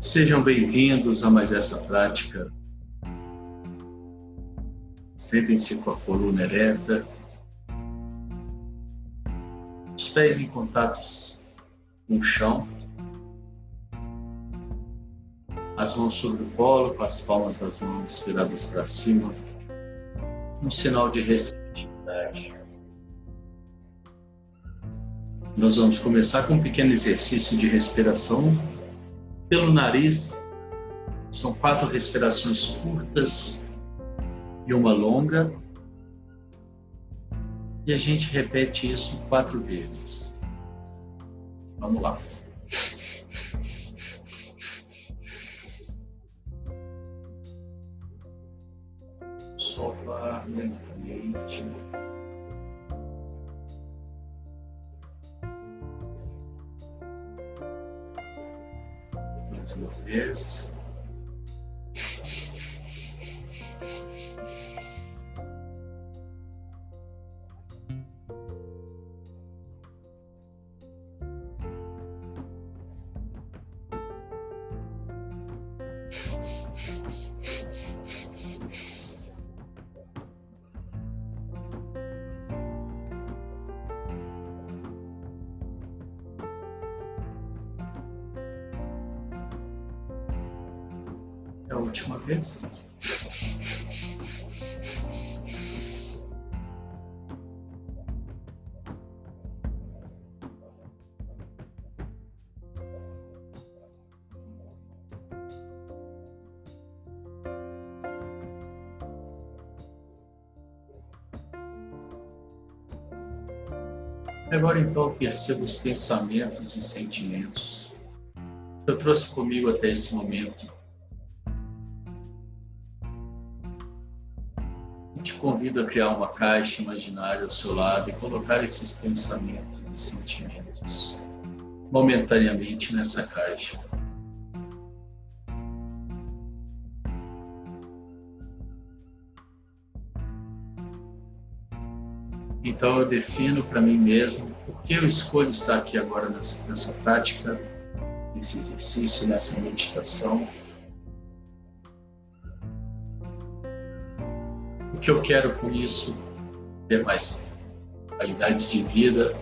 Sejam bem-vindos a mais essa prática. Sentem-se com a coluna ereta, os pés em contato com o chão, as mãos sobre o colo, com as palmas das mãos viradas para cima, um sinal de receptividade. Nós vamos começar com um pequeno exercício de respiração pelo nariz. São quatro respirações curtas e uma longa. E a gente repete isso quatro vezes. Vamos lá. Sopra lentamente. Última vez. Agora então perceba os pensamentos e sentimentos que eu trouxe comigo até esse momento. Convido a criar uma caixa imaginária ao seu lado e colocar esses pensamentos e sentimentos momentaneamente nessa caixa. Então eu defino para mim mesmo por que eu escolho estar aqui agora nessa, nessa prática, nesse exercício, nessa meditação. Que eu quero com isso? Ter mais qualidade de vida,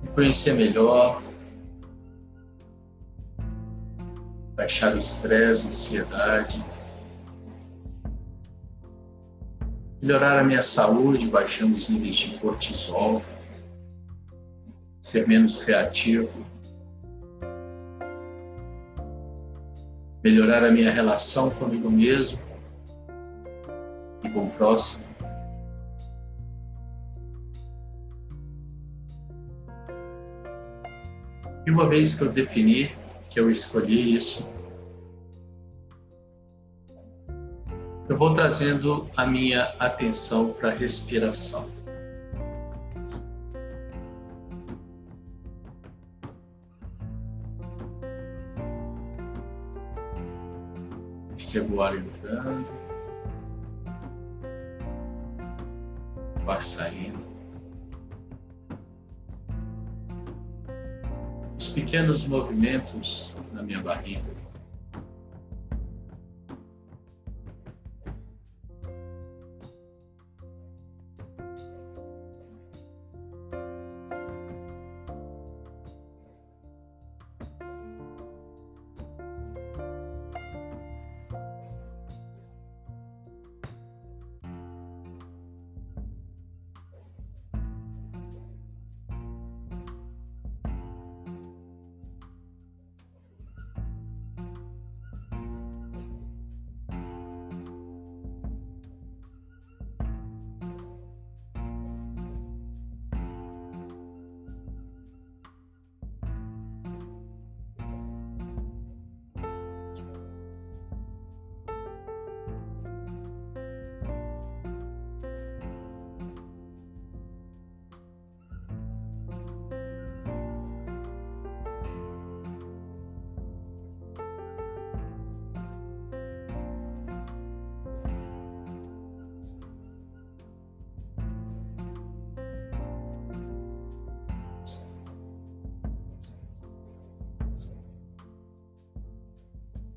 me conhecer melhor, baixar o estresse, ansiedade, melhorar a minha saúde, baixando os níveis de cortisol, ser menos reativo, melhorar a minha relação comigo mesmo e com o próximo. E uma vez que eu defini que eu escolhi isso, eu vou trazendo a minha atenção para a respiração. Percebo o ar entrando, ar saindo. Os pequenos movimentos na minha barriga.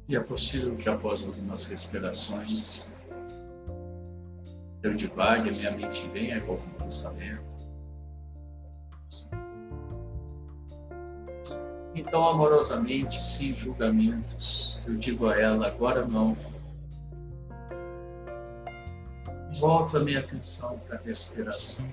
E é possível que após algumas respirações eu divague, minha mente venha com algum pensamento. Então, amorosamente, sem julgamentos, eu digo a ela: agora não. Volto a minha atenção para a respiração.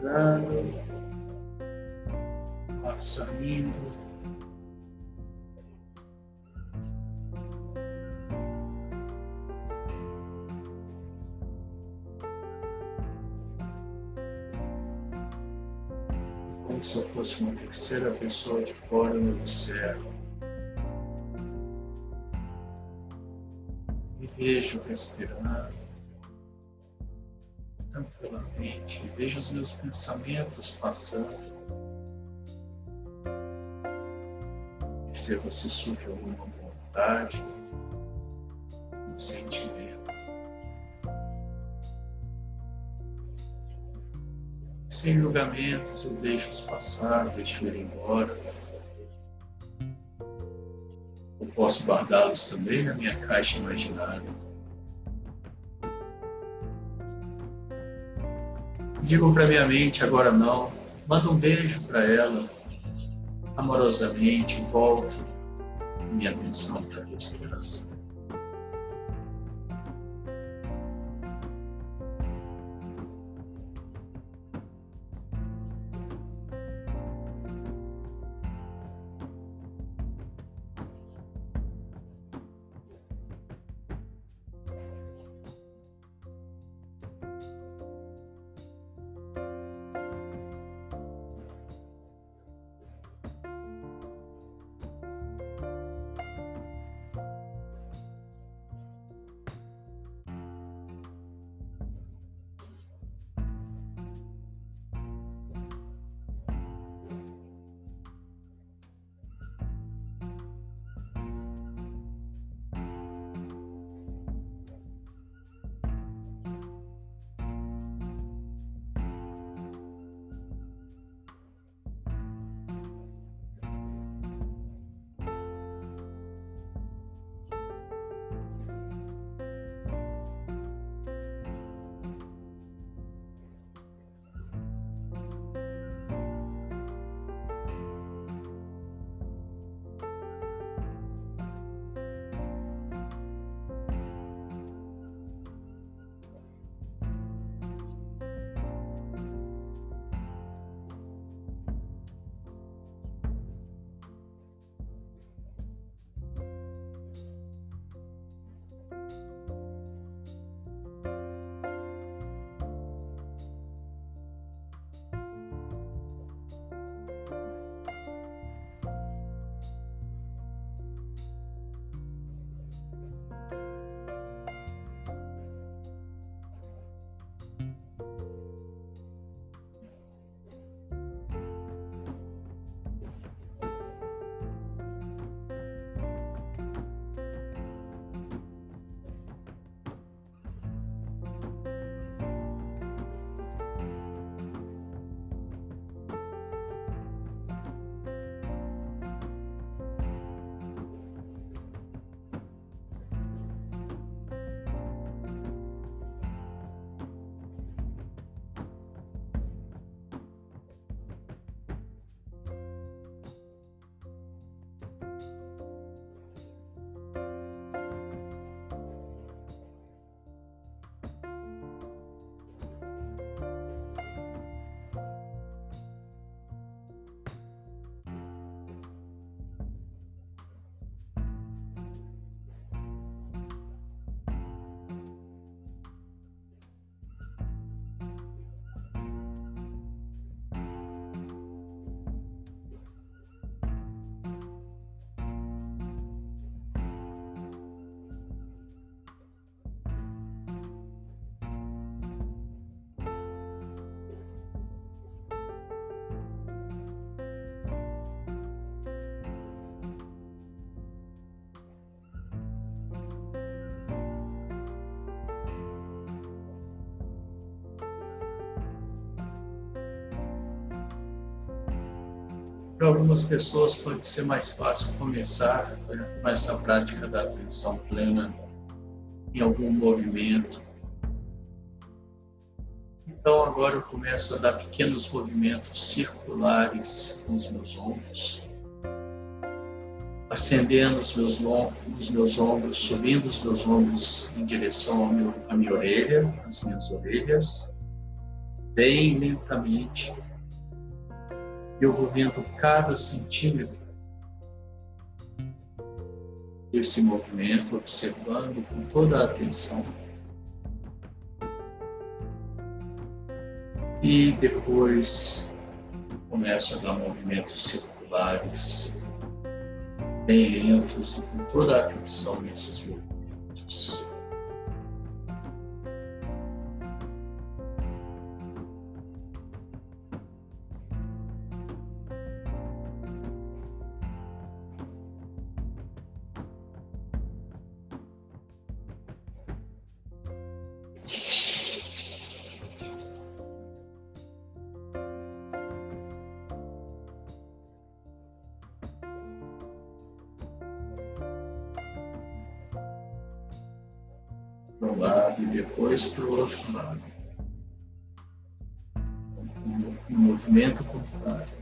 Entrando, ar saindo. Como se eu fosse uma terceira pessoa de fora no observo. E vejo respirando tranquilamente, vejo os meus pensamentos passando. Perceba se surge alguma vontade, um sentimento. Sem julgamentos, eu deixo-os passar, deixo ir embora. Eu posso guardá-los também na minha caixa imaginária. Digo para minha mente agora não, manda um beijo para ela, amorosamente, volto. Minha atenção para a respiração. Para algumas pessoas pode ser mais fácil começar né, com essa prática da atenção plena em algum movimento. Então agora eu começo a dar pequenos movimentos circulares com os meus ombros, acendendo os meus, os meus ombros, subindo os meus ombros em direção à minha orelha, às minhas orelhas, bem lentamente eu vou vendo cada centímetro desse movimento, observando com toda a atenção. E depois começo a dar movimentos circulares, bem lentos e com toda a atenção nesses movimentos. Depois para o outro lado. Um movimento contrário.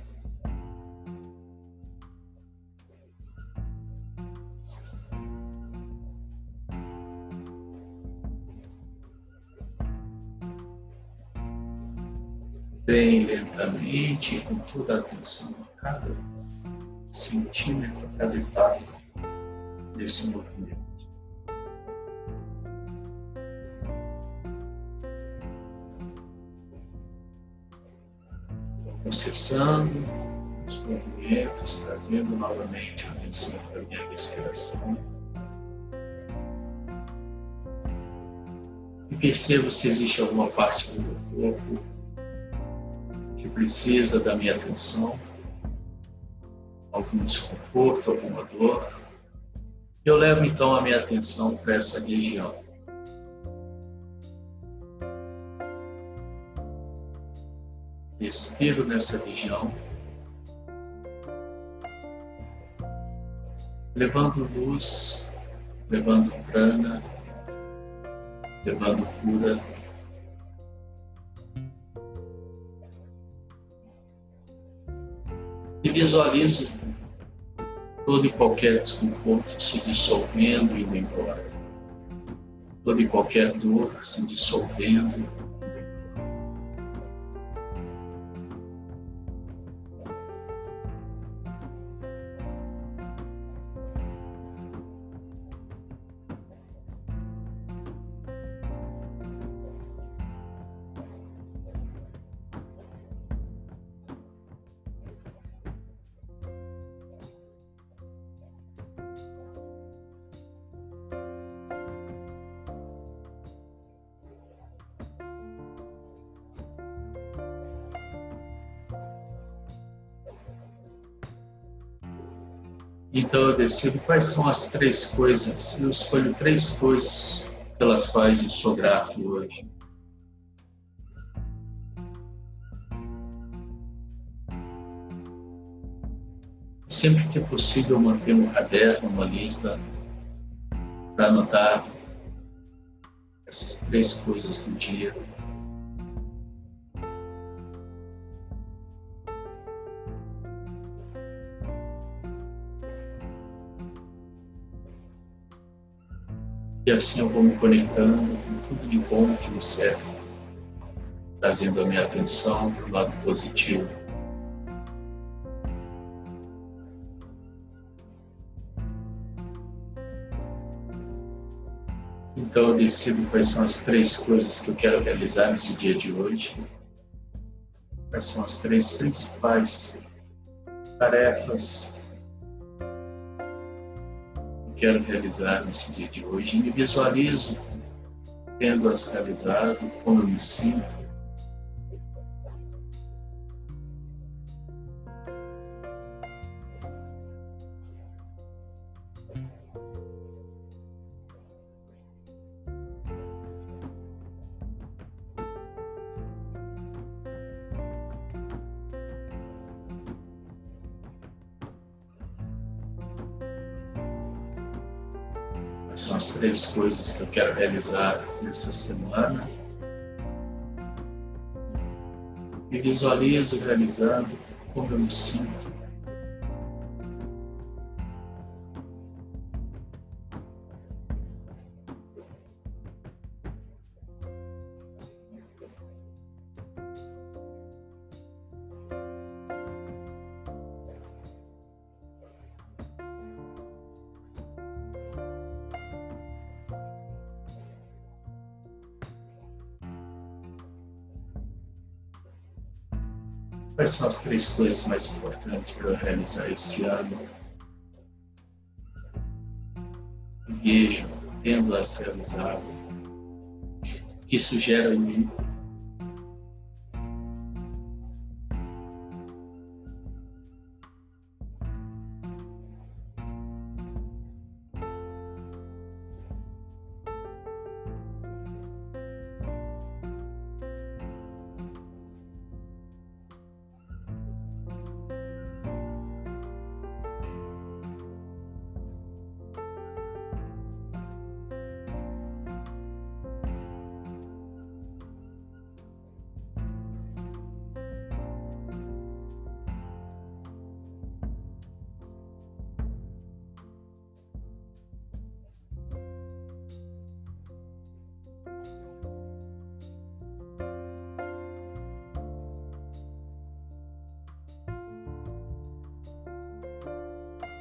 Bem lentamente, com toda a atenção a cada centímetro, a cada etapa desse movimento. Processando os movimentos, trazendo novamente a atenção para a minha respiração. E percebo se existe alguma parte do meu corpo que precisa da minha atenção, algum desconforto, alguma dor. Eu levo então a minha atenção para essa região. Respiro nessa região, levando luz, levando prana, levando cura. E visualizo todo e qualquer desconforto se dissolvendo e indo embora. Toda e qualquer dor se dissolvendo Quais são as três coisas. Eu escolho três coisas pelas quais eu sou grato hoje. Sempre que possível, mantenho um caderno, uma lista, para anotar essas três coisas do dia. E assim eu vou me conectando com tudo de bom que me serve, trazendo a minha atenção para o lado positivo. Então eu decido quais são as três coisas que eu quero realizar nesse dia de hoje. Quais são as três principais tarefas quero realizar nesse dia de hoje. Me visualizo tendo-as realizado, como me sinto. Três coisas que eu quero realizar nessa semana. E visualizo realizando como eu me sinto. Quais são as três coisas mais importantes para eu realizar esse ano? Vejo, tendo-as realizado, isso gera em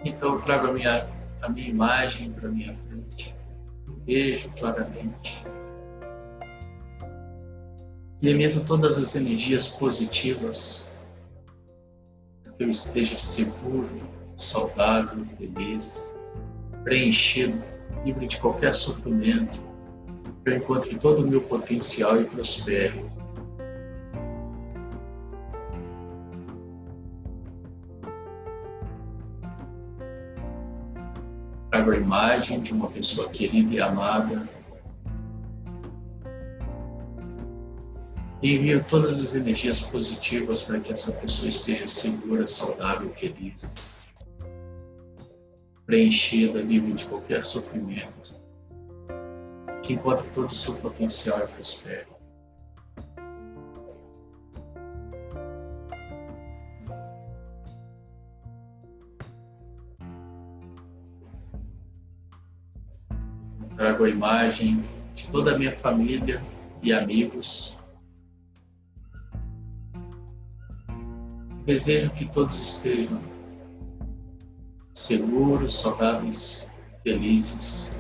Então eu trago a minha, a minha imagem para minha frente, vejo claramente. E emito todas as energias positivas. Para que eu esteja seguro, saudável, feliz, preenchido, livre de qualquer sofrimento, que eu encontre todo o meu potencial e prospere a imagem de uma pessoa querida e amada. E envio todas as energias positivas para que essa pessoa esteja segura, saudável, feliz, preenchida, livre de qualquer sofrimento, que encontre todo o seu potencial e prospere. A imagem de toda a minha família e amigos. Desejo que todos estejam seguros, saudáveis, felizes,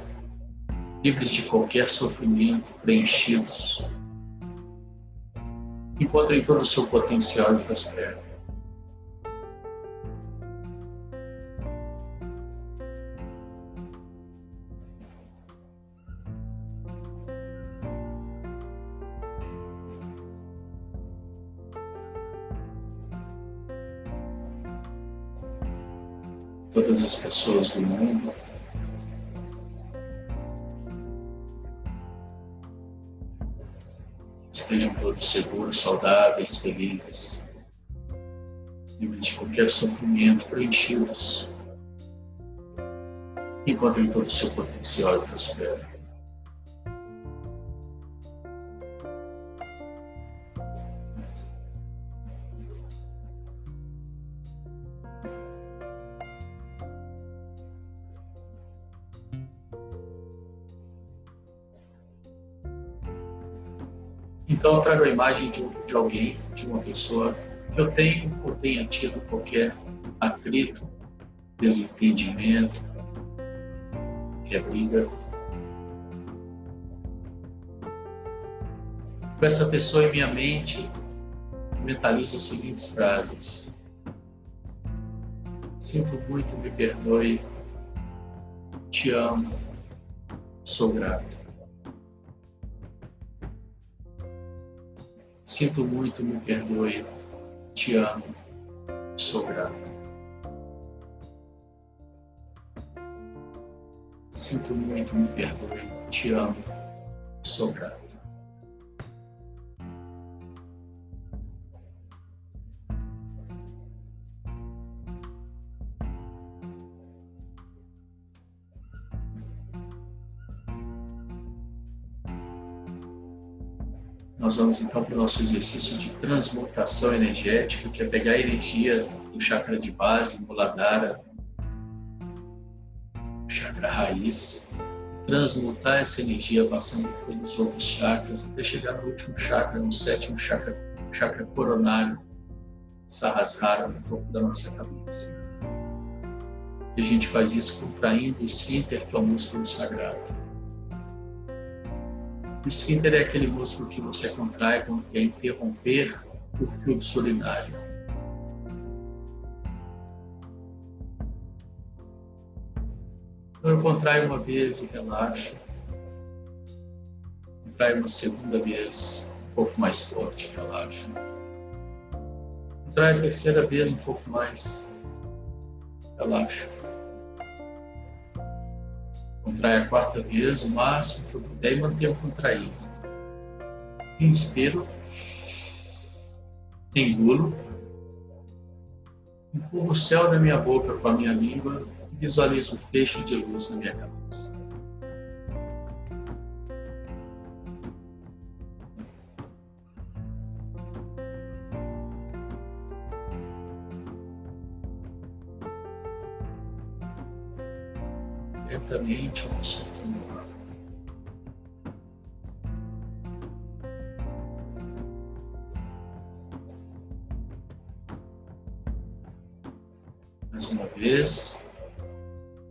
livres de qualquer sofrimento, preenchidos. Encontrem todo o seu potencial e prosperem. Todas as pessoas do mundo. Estejam todos seguros, saudáveis, felizes, livres de qualquer sofrimento, preenchidos. Encontrem todo o seu potencial e prosperem. Então eu trago a imagem de, de alguém, de uma pessoa que eu tenho ou tenha tido qualquer atrito, desentendimento, que é briga. Com essa pessoa em minha mente, mentalizo as seguintes frases. Sinto muito, me perdoe, te amo, sou grato. Sinto muito, me perdoe. Te amo. Sou grato. Sinto muito, me perdoe. Te amo. Sou grato. Nós vamos então para o nosso exercício de transmutação energética, que é pegar a energia do chakra de base, Muladhara, chakra raiz, transmutar essa energia passando pelos outros chakras até chegar no último chakra, no sétimo chakra, chakra coronário, Sahasrara, no topo da nossa cabeça. E a gente faz isso contraindo o esfíncter, que é o músculo sagrado. O esfíncter é aquele músculo que você contrai quando quer interromper o fluxo urinário. Então eu contraio uma vez e relaxo. Contraio uma segunda vez, um pouco mais forte, relaxo. Contraio a terceira vez, um pouco mais, relaxo. Contrai a quarta vez, o máximo que eu puder e mantenho contraído. Inspiro. Engulo. Empurro o céu da minha boca com a minha língua e visualizo um fecho de luz na minha cabeça. Lentamente o ar. Mais uma vez,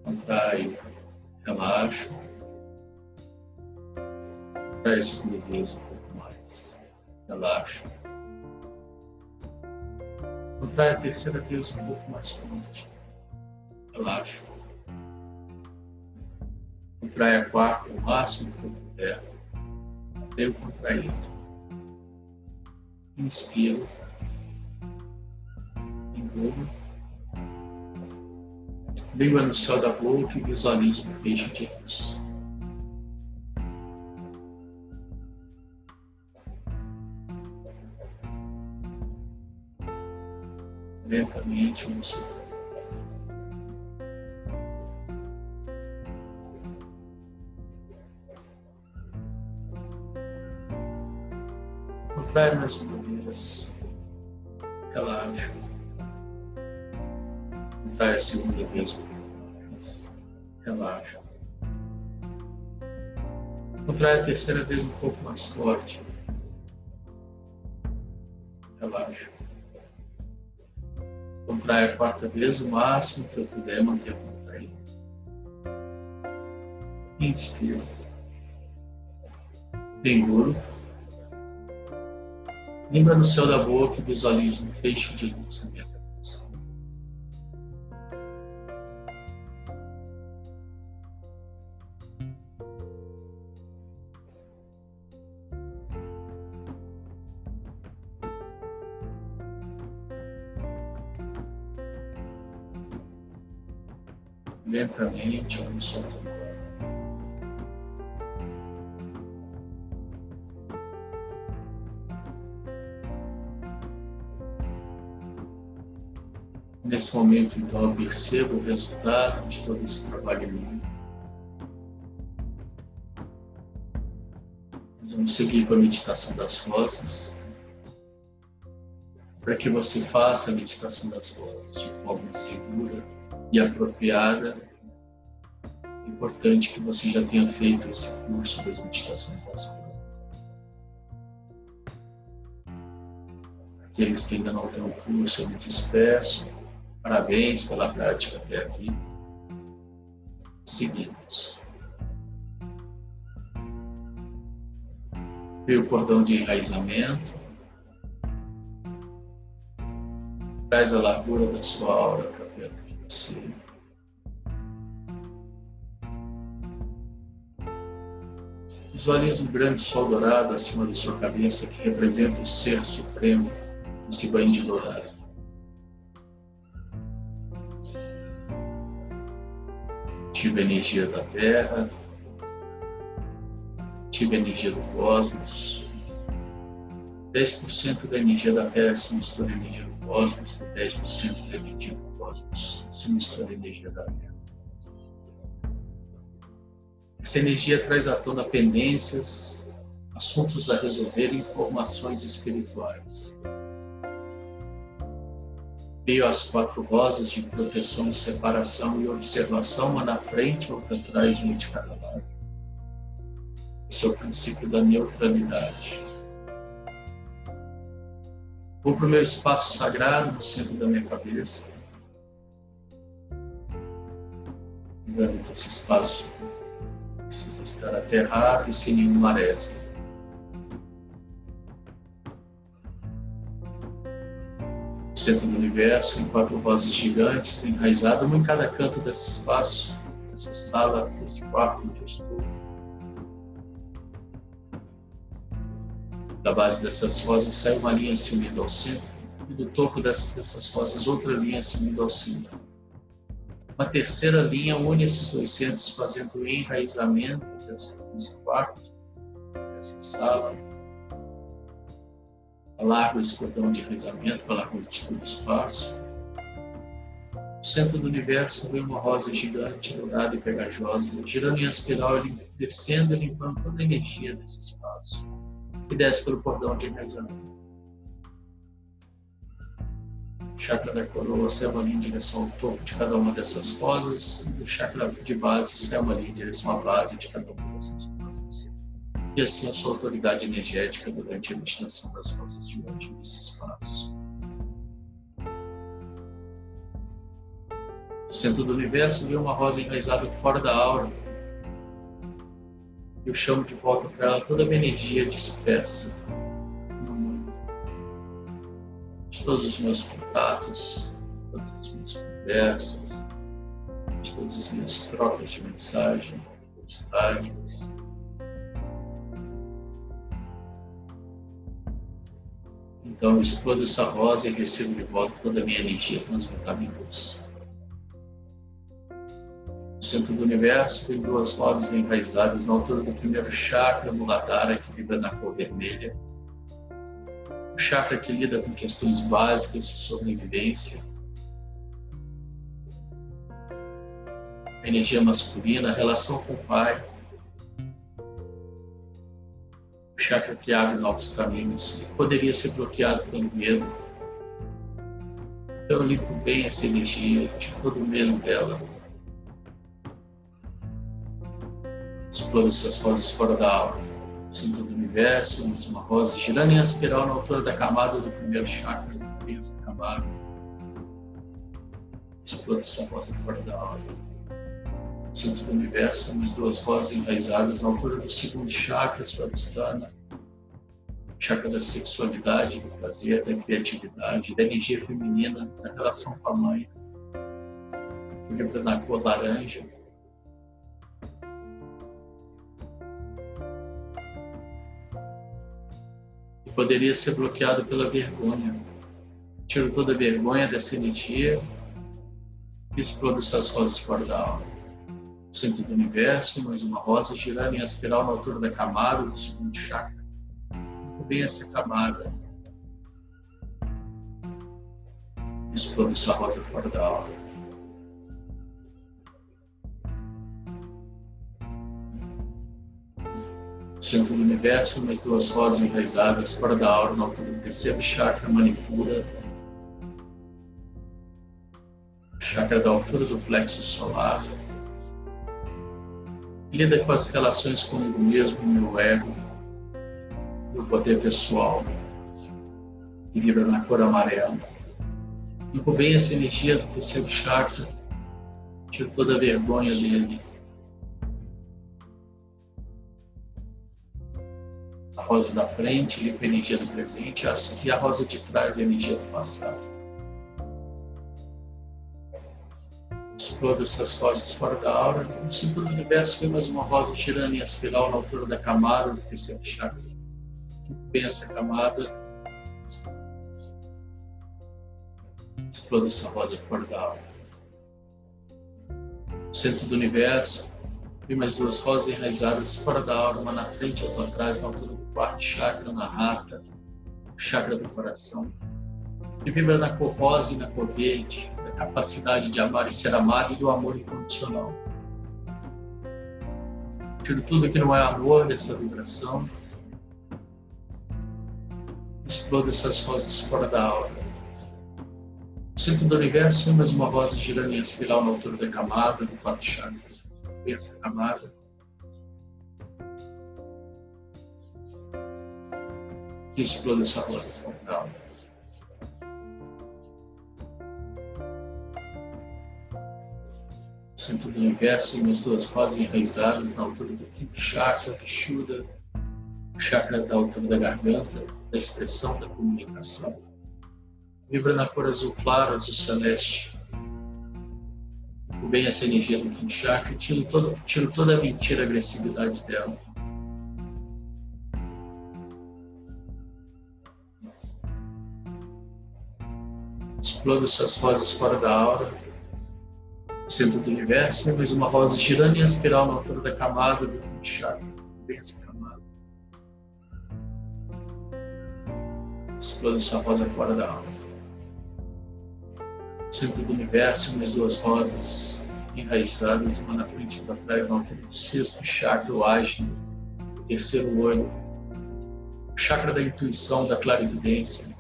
contrai, relaxo. Contrai a segunda vez um pouco mais, relaxo. Contrai a terceira vez um pouco mais forte, relaxo contrai a quarta o máximo que eu puder, até eu contraído. Inspiro, engulo, língua no céu da boca e visualizo um fecho de luz. Lentamente, vamos soltando. Contrai mais uma vez. Relaxa. Contrai a segunda vez. Relaxa. Contrai a terceira vez um pouco mais forte. Relaxa. Contrai a quarta vez o máximo que eu puder manter contraído. Inspira. Engula. Lembra no céu da boca e visualize um fecho de luz na minha cabeça. Lentamente, momento, então, eu percebo o resultado de todo esse trabalho meu. Nós vamos seguir com a meditação das rosas. Para que você faça a meditação das rosas de forma segura e apropriada, é importante que você já tenha feito esse curso das meditações das rosas. Aqueles que ainda não têm o curso, eu me despeço Parabéns pela prática até aqui. Seguimos. Cria o cordão de enraizamento. Traz a largura da sua aura para perto de você. Visualize um grande sol dourado acima da sua cabeça que representa o Ser Supremo, esse banho de dourado. Ativa a energia da Terra, ativa a energia do cosmos. 10% da energia da Terra se mistura à energia do cosmos e 10% da energia do cosmos se mistura à energia da Terra. Essa energia traz à tona pendências, assuntos a resolver e informações espirituais. Veio as quatro rosas de proteção, separação e observação, uma na frente, outra atrás, uma de cada lado. Esse é o princípio da neutralidade. Vou para o meu espaço sagrado, no centro da minha cabeça. Lembrando que esse espaço precisa estar aterrado e sem nenhuma aresta. Centro do universo, em quatro vozes gigantes, enraizadas, uma em cada canto desse espaço, dessa sala, desse quarto onde eu estou. Da base dessas vozes sai uma linha se unindo ao centro, e do topo dessas, dessas vozes outra linha se unindo ao centro. Uma terceira linha une esses dois centros, fazendo o enraizamento desse quarto, dessa sala. Alarga esse cordão de enraizamento, alarga o espaço. No centro do universo vem uma rosa gigante, dourada e pegajosa, girando em espiral, descendo e limpando toda a energia desse espaço. E desce pelo cordão de enraizamento chakra da coroa sai uma linha em direção ao topo de cada uma dessas rosas, e do chakra de base sai uma linha em direção à base de cada uma dessas rosas. E assim a sua autoridade energética durante a meditação das rosas de hoje nesse espaço. No centro do universo, vi uma rosa enraizada fora da aura. Eu chamo de volta para ela toda a minha energia dispersa de todos os meus contatos, todas as minhas conversas, de todas as minhas trocas de mensagem, postagens. Então eu explodo essa rosa e recebo de volta toda a minha energia transmutada em luz. No centro do universo tem duas rosas enraizadas na altura do primeiro chakra muladhara que vibra na cor vermelha. O chakra que lida com questões básicas de sobrevivência, a energia masculina, a relação com o pai, chakra que abre novos caminhos, que poderia ser bloqueado pelo medo. Eu limpo bem essa energia, de todo o medo dela. Explodo essas vozes fora da alma centro do universo, uma rosa girando em espiral na altura da camada do primeiro chakra, da cabeça camada. Explode essa rosa fora da. No centro do universo, umas duas rosas enraizadas na altura do segundo chakra, Swadhisthana, chakra da sexualidade, do prazer, da criatividade, da energia feminina, da relação com a mãe. Lembra na cor laranja, poderia ser bloqueado pela vergonha. Tiro toda a vergonha dessa energia e explodo essas rosas fora da alma. Centro do universo, mais uma rosa girando em espiral na altura da camada do segundo chakra. Bem essa camada. Explodo essa rosa fora da alma. centro do universo, mais duas rosas enraizadas fora da aura, na altura do terceiro chakra, manipura. Chakra da altura do plexo solar. Lida com as relações comigo mesmo, meu ego, poder pessoal. E vibra na cor amarela. Limpo bem essa energia do terceiro chakra. Tiro toda a vergonha dele rosa da frente limpa a energia do presente e a rosa de trás a energia do passado. Explodo essas rosas fora da aura. No centro do universo vem mais uma rosa girando em espiral na altura da camada do terceiro chakra. Essa camada. Explodo essa rosa fora da aura. No centro do universo, Vi mais duas rosas enraizadas fora da aura, uma na frente e outra atrás, na altura do quarto chakra, na rata, o chakra do coração. Que vibra na cor rosa e na cor verde, da capacidade de amar e ser amado e do amor incondicional. Tiro tudo que não é amor dessa vibração Exploda essas rosas fora da aura. No centro do universo, mais uma rosa girando em espiral na altura da camada, do quarto chakra. Vem essa camada. E exploda essa rosa fora da aura. centro do universo, umas duas rosas enraizadas na altura do quinto chakra, Vishuddha, o chakra da altura da garganta, da expressão da comunicação. Vibra na cor azul clara, azul celeste. O bem essa energia do quinto chakra, tiro, todo, tiro toda a mentira, a agressividade dela. Exploda suas rosas fora da aura centro do universo, mais uma rosa girando em espiral na altura da camada do quinto chakra. Bem essa camada. Explode sua rosa fora da alma. Centro do universo, mais duas rosas enraizadas, uma na frente e outra atrás, na altura do sexto chakra, o ágil, o terceiro olho, o chakra da intuição, da clarividência.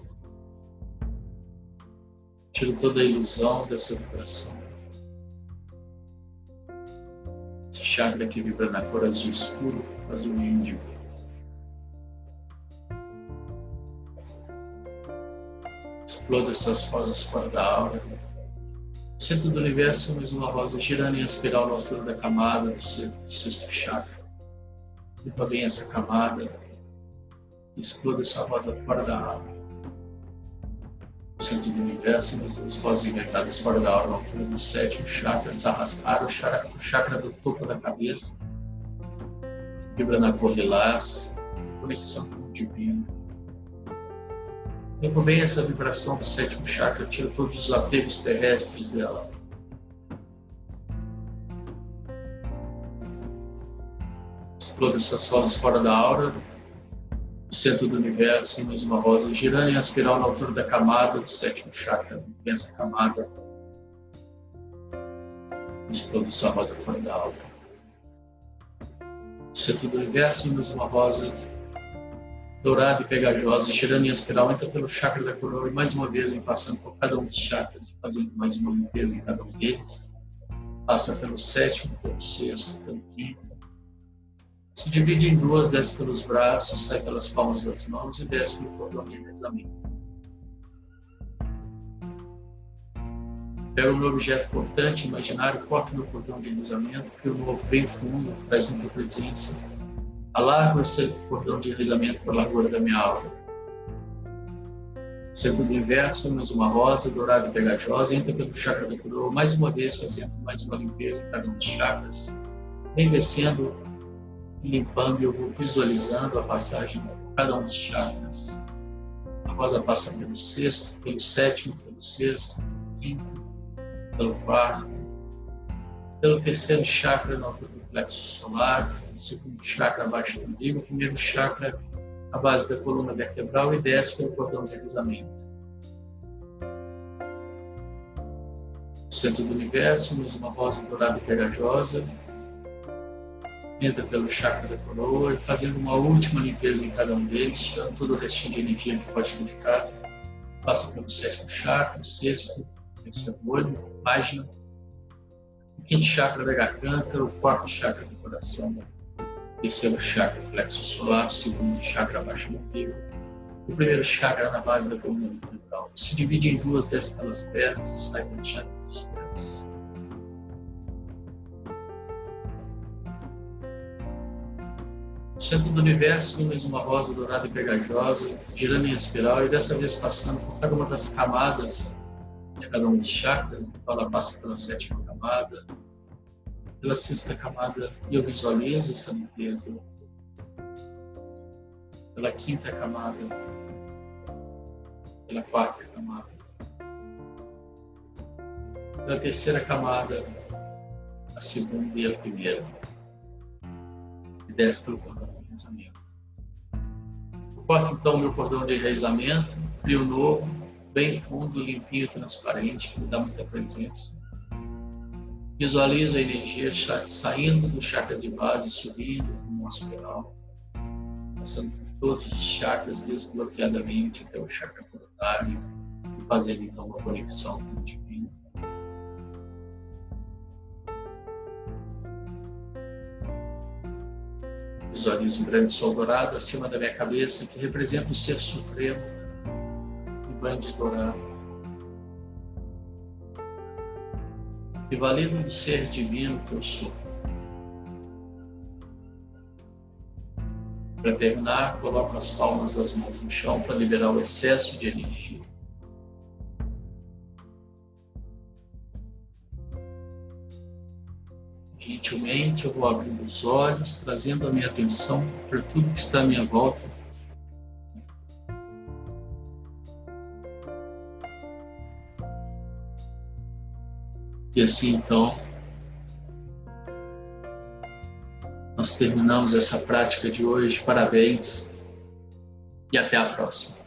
Tiro toda a ilusão dessa vibração. chakra que vibra na cor azul escuro, azul índio. Exploda essas rosas fora da aura. No centro do universo, mais uma rosa girando em espiral na altura da camada do sexto chakra. Limpa bem essa camada. Exploda essa rosa fora da aura centro do universo, nos duas rosas fora da aura, na altura do sétimo chakra, Sahasrara, o chakra, o chakra do topo da cabeça, vibra na cor lilás, conexão com o divino. Limpo bem essa vibração do sétimo chakra, tira todos os apegos terrestres dela. Exploda essas rosas fora da aura, centro do universo, mais uma rosa girando em espiral na altura da camada do sétimo chakra, pensa camada. Explode sua rosa fora da alma. Centro do universo, mais uma rosa dourada e pegajosa, girando em espiral, entra pelo chakra da coroa e mais uma vez vem passando por cada um dos chakras, fazendo mais uma limpeza em cada um deles. Passa pelo sétimo, pelo sexto, pelo quinto, se divide em duas, desce pelos braços, sai pelas palmas das mãos e desce pelo cordão de revezamento. Pega o meu objeto cortante, imaginário, corta meu cordão de revezamento, crio um novo bem fundo, traz muita presença. Alargo esse cordão de revezamento para a largura da minha aura. Centro do inverso, mais uma rosa, dourada e pegajosa, entra pelo chakra da coroa, mais uma vez fazendo mais uma limpeza em cada um dos chakras, vem descendo limpando, eu vou visualizando a passagem por cada um dos chakras. A rosa passa pelo sexto, pelo sétimo, pelo sexto, pelo quinto, pelo quarto, pelo terceiro chakra no plexo solar, o segundo chakra abaixo do umbigo, o primeiro chakra a base da coluna vertebral e desce pelo cordão de alisamento. centro do universo, mais uma rosa dourada e pegajosa, entra pelo chakra da coroa e fazendo uma última limpeza em cada um deles, tirando todo o restinho de energia que pode ter ficado. Passa pelo sétimo chakra, sexto, terceiro olho, página, o quinto chakra da garganta, o quarto chakra do coração, o terceiro chakra plexo solar, o segundo chakra abaixo do umbigo, o primeiro chakra na base da coluna vertebral. Se divide em duas, desce pelas pernas e sai pelos chakras dos pés. centro do universo, mais uma rosa dourada e pegajosa, girando em espiral e dessa vez passando por cada uma das camadas de cada um dos chakras. Ela passa pela sétima camada, pela sexta camada e eu visualizo essa limpeza. Pela quinta camada, pela quarta camada, pela terceira camada, a segunda e a primeira. E desce pelo cordão enraizamento. Corto então meu cordão de enraizamento, crio novo, bem fundo, limpinho, transparente, que me dá muita presença. Visualizo a energia saindo do chakra de base, subindo como uma passando por todos os chakras desbloqueadamente até o chakra coronário e fazendo então uma conexão com o divino. Visualizo um grande sol dourado acima da minha cabeça que representa o Ser Supremo, um grande dourado. E valendo do Ser Divino que eu sou. Para terminar, coloco as palmas das mãos no chão para liberar o excesso de energia. Gentilmente eu vou abrindo os olhos, trazendo a minha atenção para tudo que está à minha volta. E assim então nós terminamos essa prática de hoje. Parabéns e até a próxima.